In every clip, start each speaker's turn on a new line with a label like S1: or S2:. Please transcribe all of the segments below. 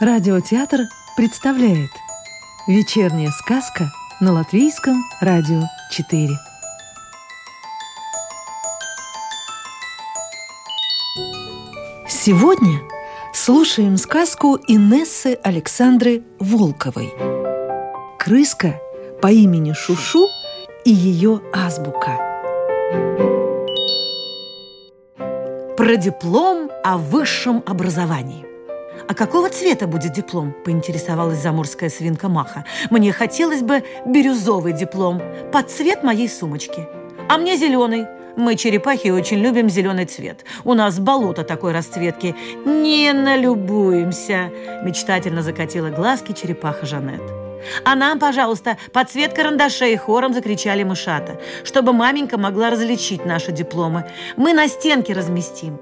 S1: Радиотеатр представляет Вечерняя сказка на Латвийском радио 4 Сегодня слушаем сказку Инессы Александры Волковой. «Крыска по имени Шушу и ее азбука» Про диплом о высшем образовании «А какого цвета будет диплом?» – поинтересовалась заморская свинка Маха. «Мне хотелось бы бирюзовый диплом под цвет моей сумочки. А мне зеленый. Мы, черепахи, очень любим зеленый цвет. У нас болото такой расцветки. Не налюбуемся!» – мечтательно закатила глазки черепаха Жанет. «А нам, пожалуйста, под цвет карандашей!» – хором закричали мышата, чтобы маменька могла различить наши дипломы. «Мы на стенке разместим!»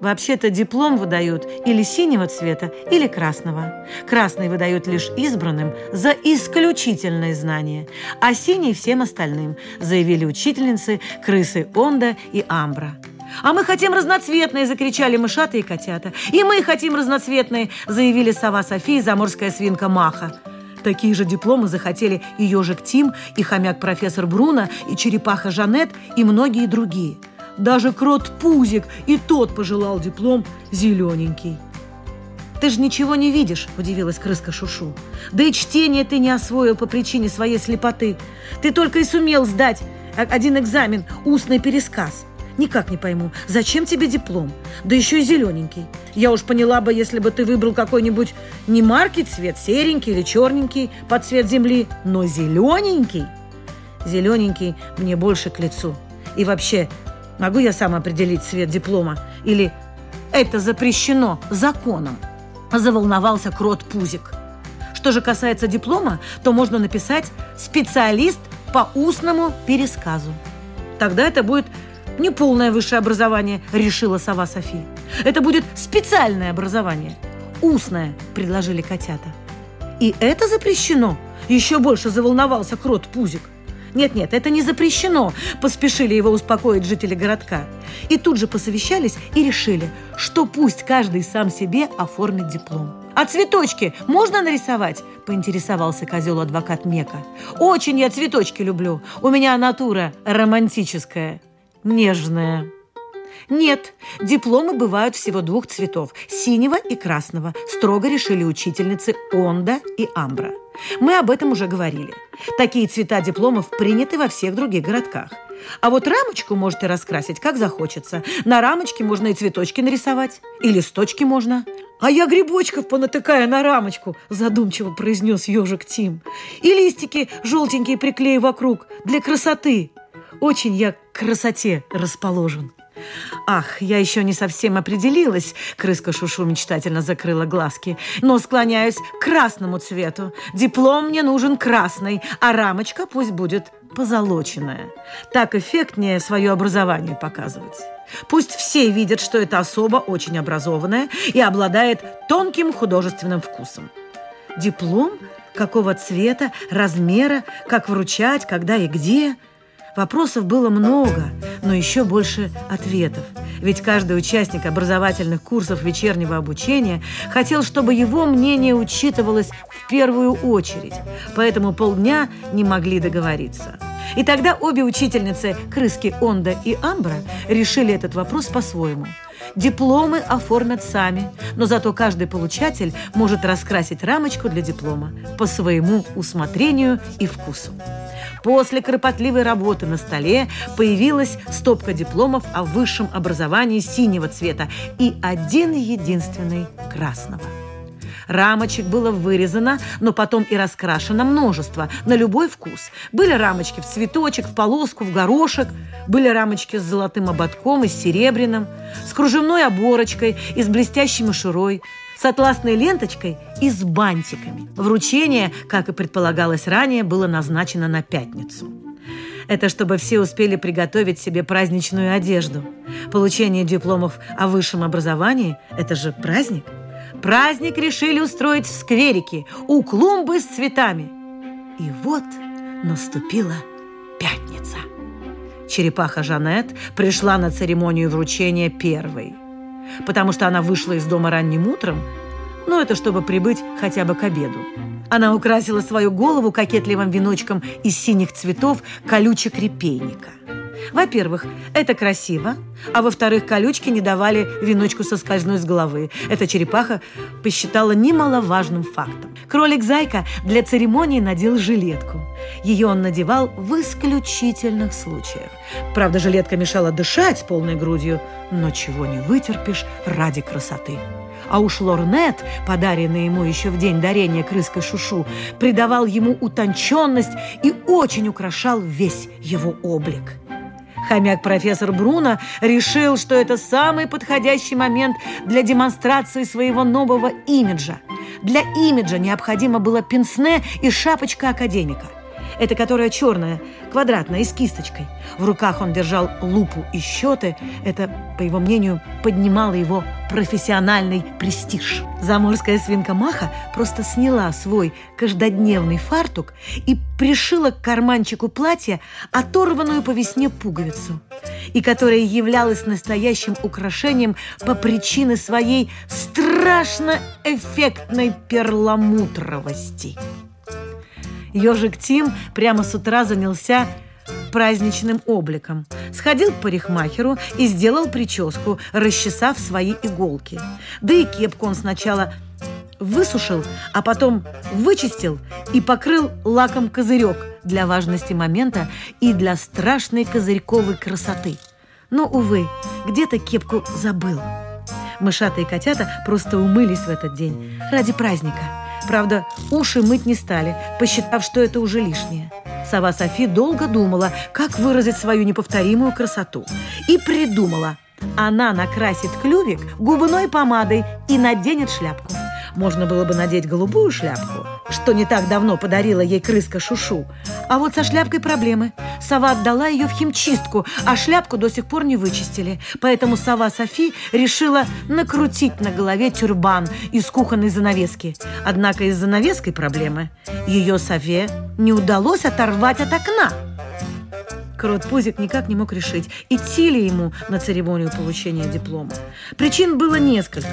S1: Вообще-то диплом выдают или синего цвета, или красного. Красный выдают лишь избранным за исключительные знания, а синий всем остальным, заявили учительницы крысы Онда и Амбра. «А мы хотим разноцветные!» – закричали мышата и котята. «И мы хотим разноцветные!» – заявили сова София и заморская свинка Маха. Такие же дипломы захотели и ежик Тим, и хомяк профессор Бруно, и черепаха Жанет, и многие другие – даже крот Пузик и тот пожелал диплом зелененький. «Ты же ничего не видишь», – удивилась крыска Шушу. «Да и чтение ты не освоил по причине своей слепоты. Ты только и сумел сдать один экзамен, устный пересказ. Никак не пойму, зачем тебе диплом? Да еще и зелененький. Я уж поняла бы, если бы ты выбрал какой-нибудь не марки цвет, серенький или черненький под цвет земли, но зелененький. Зелененький мне больше к лицу. И вообще, Могу я сам определить цвет диплома? Или это запрещено законом? Заволновался крот Пузик. Что же касается диплома, то можно написать «специалист по устному пересказу». Тогда это будет не полное высшее образование, решила сова София. Это будет специальное образование. Устное, предложили котята. И это запрещено. Еще больше заволновался крот Пузик. Нет-нет, это не запрещено, поспешили его успокоить жители городка. И тут же посовещались и решили, что пусть каждый сам себе оформит диплом. «А цветочки можно нарисовать?» – поинтересовался козел-адвокат Мека. «Очень я цветочки люблю. У меня натура романтическая, нежная». Нет, дипломы бывают всего двух цветов – синего и красного, строго решили учительницы Онда и Амбра. Мы об этом уже говорили. Такие цвета дипломов приняты во всех других городках. А вот рамочку можете раскрасить, как захочется. На рамочке можно и цветочки нарисовать, и листочки можно. «А я грибочков понатыкаю на рамочку», задумчиво произнес ежик Тим. «И листики желтенькие приклею вокруг для красоты. Очень я к красоте расположен». «Ах, я еще не совсем определилась», — крыска Шушу мечтательно закрыла глазки, «но склоняюсь к красному цвету. Диплом мне нужен красный, а рамочка пусть будет позолоченная. Так эффектнее свое образование показывать». Пусть все видят, что эта особа очень образованная и обладает тонким художественным вкусом. Диплом какого цвета, размера, как вручать, когда и где – Вопросов было много, но еще больше ответов. Ведь каждый участник образовательных курсов вечернего обучения хотел, чтобы его мнение учитывалось в первую очередь. Поэтому полдня не могли договориться. И тогда обе учительницы, крыски Онда и Амбра, решили этот вопрос по-своему – Дипломы оформят сами, но зато каждый получатель может раскрасить рамочку для диплома по своему усмотрению и вкусу. После кропотливой работы на столе появилась стопка дипломов о высшем образовании синего цвета и один единственный красного. Рамочек было вырезано, но потом и раскрашено множество, на любой вкус. Были рамочки в цветочек, в полоску, в горошек. Были рамочки с золотым ободком и с серебряным, с кружевной оборочкой и с блестящей мишурой, с атласной ленточкой и с бантиками. Вручение, как и предполагалось ранее, было назначено на пятницу. Это чтобы все успели приготовить себе праздничную одежду. Получение дипломов о высшем образовании – это же праздник – Праздник решили устроить в скверике у клумбы с цветами. И вот наступила пятница. Черепаха Жанет пришла на церемонию вручения первой. Потому что она вышла из дома ранним утром, но это чтобы прибыть хотя бы к обеду. Она украсила свою голову кокетливым веночком из синих цветов колючек репейника. Во-первых, это красиво, а во-вторых, колючки не давали веночку соскользнуть с головы. Эта черепаха посчитала немаловажным фактом. Кролик-зайка для церемонии надел жилетку. Ее он надевал в исключительных случаях. Правда, жилетка мешала дышать полной грудью, но чего не вытерпишь ради красоты. А уж лорнет, подаренный ему еще в день дарения крыской Шушу, придавал ему утонченность и очень украшал весь его облик. Хомяк-профессор Бруно решил, что это самый подходящий момент для демонстрации своего нового имиджа. Для имиджа необходимо было пенсне и шапочка академика. Это которая черная, квадратная и с кисточкой. В руках он держал лупу и счеты. Это, по его мнению, поднимало его профессиональный престиж. Заморская свинка Маха просто сняла свой каждодневный фартук и пришила к карманчику платья оторванную по весне пуговицу, и которая являлась настоящим украшением по причине своей страшно эффектной перламутровости. Ежик Тим прямо с утра занялся праздничным обликом. Сходил к парикмахеру и сделал прическу, расчесав свои иголки. Да и кепку он сначала высушил, а потом вычистил и покрыл лаком козырек для важности момента и для страшной козырьковой красоты. Но, увы, где-то кепку забыл. Мышата и котята просто умылись в этот день ради праздника – Правда, уши мыть не стали, посчитав, что это уже лишнее. Сова Софи долго думала, как выразить свою неповторимую красоту. И придумала. Она накрасит клювик губной помадой и наденет шляпку. Можно было бы надеть голубую шляпку, что не так давно подарила ей крыска Шушу. А вот со шляпкой проблемы. Сова отдала ее в химчистку, а шляпку до сих пор не вычистили. Поэтому сова Софи решила накрутить на голове тюрбан из кухонной занавески. Однако из занавеской проблемы. Ее сове не удалось оторвать от окна. Крот Пузик никак не мог решить, идти ли ему на церемонию получения диплома. Причин было несколько.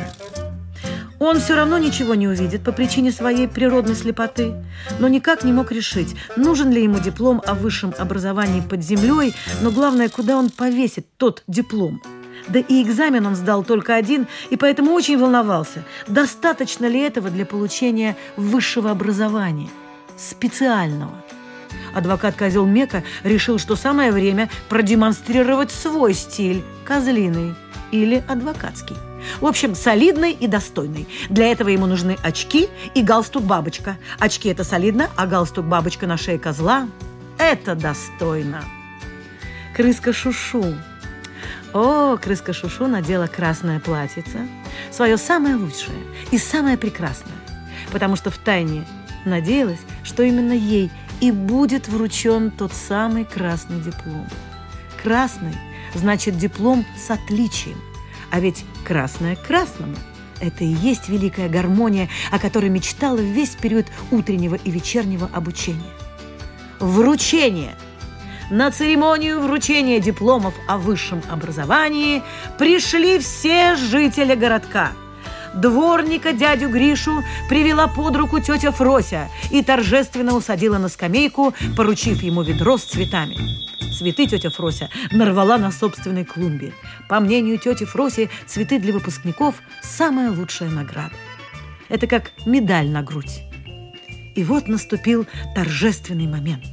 S1: Он все равно ничего не увидит по причине своей природной слепоты, но никак не мог решить, нужен ли ему диплом о высшем образовании под землей, но главное, куда он повесит тот диплом. Да и экзамен он сдал только один, и поэтому очень волновался, достаточно ли этого для получения высшего образования, специального. Адвокат Козел Мека решил, что самое время продемонстрировать свой стиль, козлиный или адвокатский. В общем, солидный и достойный. Для этого ему нужны очки и галстук-бабочка. Очки – это солидно, а галстук-бабочка на шее козла – это достойно. Крыска Шушу. О, крыска Шушу надела красное платьице, свое самое лучшее и самое прекрасное, потому что втайне надеялась, что именно ей и будет вручен тот самый красный диплом. Красный значит диплом с отличием – а ведь красное красному. Это и есть великая гармония, о которой мечтала весь период утреннего и вечернего обучения. Вручение. На церемонию вручения дипломов о высшем образовании пришли все жители городка. Дворника дядю Гришу привела под руку тетя Фрося и торжественно усадила на скамейку, поручив ему ведро с цветами. Цветы тетя Фрося нарвала на собственной клумбе. По мнению тети Фроси, цветы для выпускников – самая лучшая награда. Это как медаль на грудь. И вот наступил торжественный момент.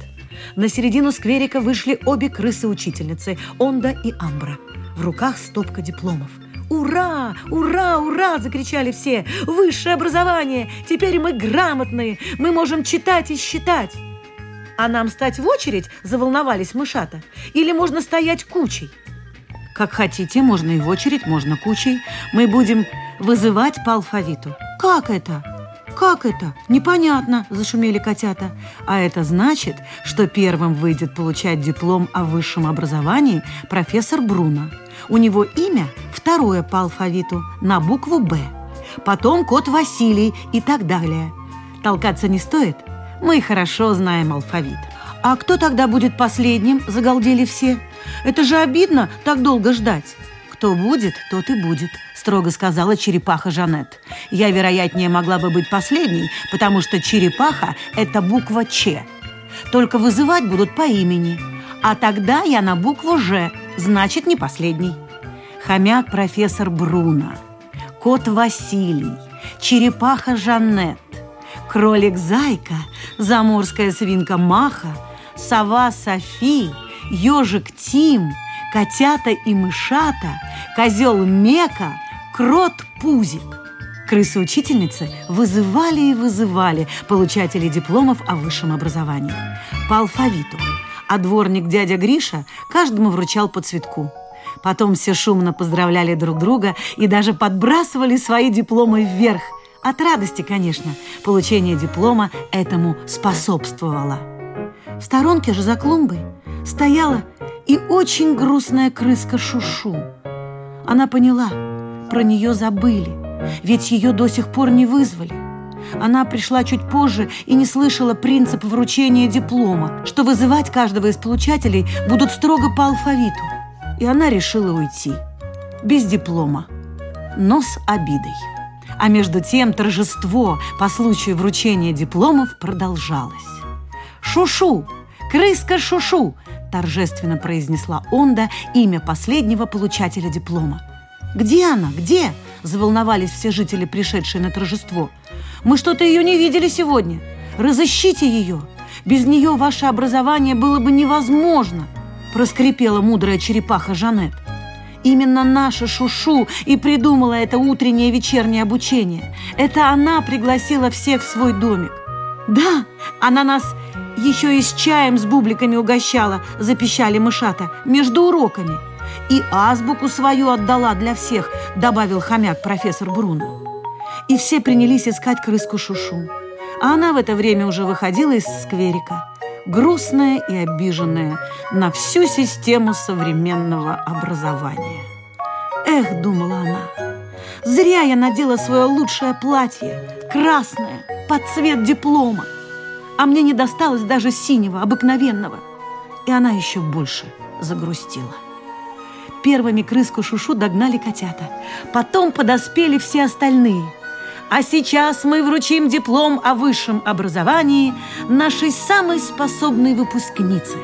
S1: На середину скверика вышли обе крысы-учительницы – Онда и Амбра. В руках стопка дипломов. «Ура! Ура! Ура!» – закричали все. «Высшее образование! Теперь мы грамотные! Мы можем читать и считать!» А нам стать в очередь, заволновались мышата. Или можно стоять кучей? Как хотите, можно и в очередь, можно кучей. Мы будем вызывать по алфавиту. Как это? Как это? Непонятно, зашумели котята. А это значит, что первым выйдет получать диплом о высшем образовании профессор Бруно. У него имя второе по алфавиту, на букву «Б». Потом кот Василий и так далее. Толкаться не стоит – мы хорошо знаем алфавит. А кто тогда будет последним? Загалдели все. Это же обидно так долго ждать. «Что будет, тот и будет», – строго сказала черепаха Жанет. «Я, вероятнее, могла бы быть последней, потому что черепаха – это буква «Ч». Только вызывать будут по имени. А тогда я на букву «Ж», значит, не последний. Хомяк профессор Бруно, кот Василий, черепаха Жанет, кролик Зайка, заморская свинка Маха, сова Софи, ежик Тим, котята и мышата, козел Мека, крот Пузик. Крысы-учительницы вызывали и вызывали получателей дипломов о высшем образовании по алфавиту, а дворник дядя Гриша каждому вручал по цветку. Потом все шумно поздравляли друг друга и даже подбрасывали свои дипломы вверх. От радости, конечно, получение диплома этому способствовало. В сторонке же за клумбой стояла и очень грустная крыска Шушу. Она поняла, про нее забыли, ведь ее до сих пор не вызвали. Она пришла чуть позже и не слышала принцип вручения диплома, что вызывать каждого из получателей будут строго по алфавиту. И она решила уйти. Без диплома, но с обидой. А между тем торжество по случаю вручения дипломов продолжалось. «Шушу! Крыска Шушу!» торжественно произнесла Онда имя последнего получателя диплома. «Где она? Где?» – заволновались все жители, пришедшие на торжество. «Мы что-то ее не видели сегодня. Разыщите ее. Без нее ваше образование было бы невозможно», – проскрипела мудрая черепаха Жанет. Именно наша Шушу и придумала это утреннее и вечернее обучение. Это она пригласила всех в свой домик. Да, она нас еще и с чаем с бубликами угощала, запищали мышата, между уроками. И азбуку свою отдала для всех, добавил хомяк профессор Бруно. И все принялись искать крыску Шушу. А она в это время уже выходила из скверика, грустная и обиженная на всю систему современного образования. Эх, думала она, зря я надела свое лучшее платье, красное, под цвет диплома а мне не досталось даже синего, обыкновенного. И она еще больше загрустила. Первыми крыску Шушу догнали котята. Потом подоспели все остальные. А сейчас мы вручим диплом о высшем образовании нашей самой способной выпускнице,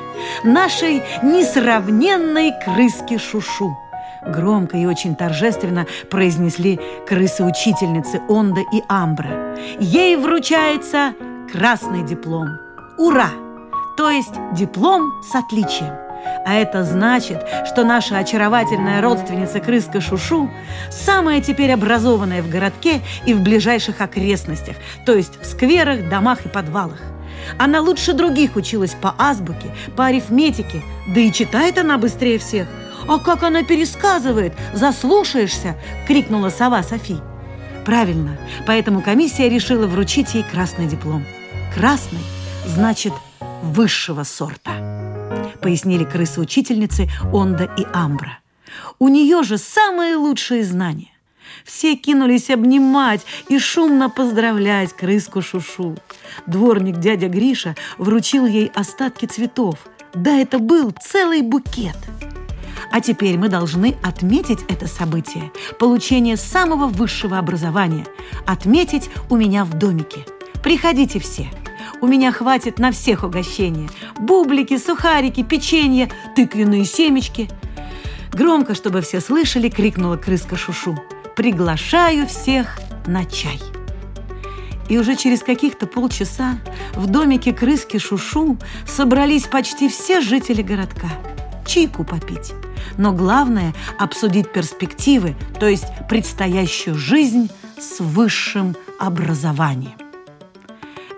S1: нашей несравненной крыске Шушу. Громко и очень торжественно произнесли крысы-учительницы Онда и Амбра. Ей вручается красный диплом. Ура! То есть диплом с отличием. А это значит, что наша очаровательная родственница крыска Шушу самая теперь образованная в городке и в ближайших окрестностях, то есть в скверах, домах и подвалах. Она лучше других училась по азбуке, по арифметике, да и читает она быстрее всех. «А как она пересказывает! Заслушаешься!» – крикнула сова Софи. Правильно, поэтому комиссия решила вручить ей красный диплом – Красный значит высшего сорта, пояснили крысы-учительницы Онда и Амбра. У нее же самые лучшие знания. Все кинулись обнимать и шумно поздравлять крыску Шушу. Дворник дядя Гриша вручил ей остатки цветов. Да, это был целый букет. А теперь мы должны отметить это событие, получение самого высшего образования, отметить у меня в домике – Приходите все. У меня хватит на всех угощения. Бублики, сухарики, печенье, тыквенные семечки. Громко, чтобы все слышали, крикнула крыска Шушу. Приглашаю всех на чай. И уже через каких-то полчаса в домике крыски Шушу собрались почти все жители городка. Чайку попить. Но главное – обсудить перспективы, то есть предстоящую жизнь с высшим образованием.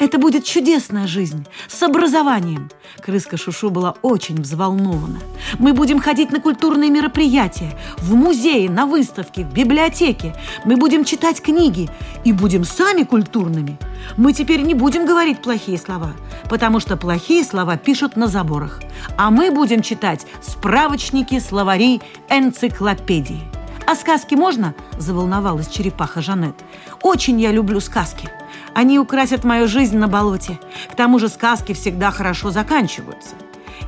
S1: Это будет чудесная жизнь с образованием. Крыска Шушу была очень взволнована. Мы будем ходить на культурные мероприятия, в музеи, на выставки, в библиотеке. Мы будем читать книги и будем сами культурными. Мы теперь не будем говорить плохие слова, потому что плохие слова пишут на заборах. А мы будем читать справочники, словари, энциклопедии. «А сказки можно?» – заволновалась черепаха Жанет. «Очень я люблю сказки». Они украсят мою жизнь на болоте. К тому же сказки всегда хорошо заканчиваются.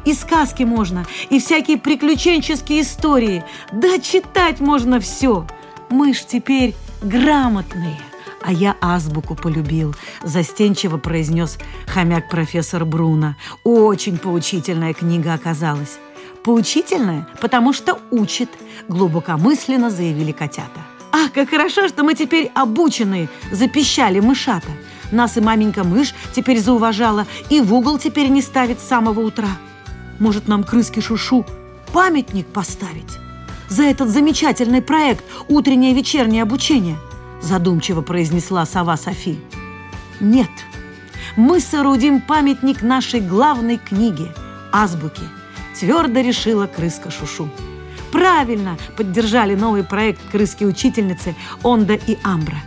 S1: И сказки можно, и всякие приключенческие истории. Да читать можно все. Мы ж теперь грамотные. А я азбуку полюбил, застенчиво произнес хомяк профессор Бруно. Очень поучительная книга оказалась. Поучительная, потому что учит, глубокомысленно заявили котята. Ах, как хорошо, что мы теперь обученные, запищали мышата. Нас и маменька мышь теперь зауважала, и в угол теперь не ставит с самого утра. Может, нам крыски Шушу памятник поставить? За этот замечательный проект «Утреннее и вечернее обучение», задумчиво произнесла сова Софи. Нет, мы соорудим памятник нашей главной книге – азбуке, твердо решила крыска Шушу. Правильно поддержали новый проект крыски-учительницы Онда и Амбра.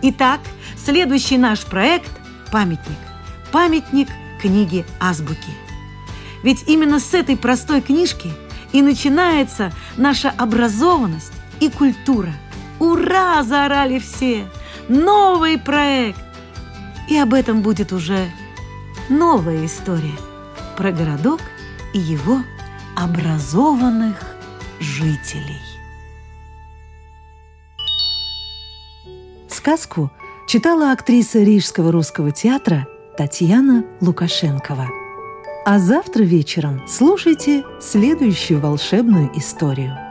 S1: Итак, следующий наш проект – памятник. Памятник книги азбуки. Ведь именно с этой простой книжки и начинается наша образованность и культура. Ура! Заорали все! Новый проект! И об этом будет уже новая история про городок и его образованных жителей.
S2: Сказку читала актриса Рижского русского театра Татьяна Лукашенкова. А завтра вечером слушайте следующую волшебную историю –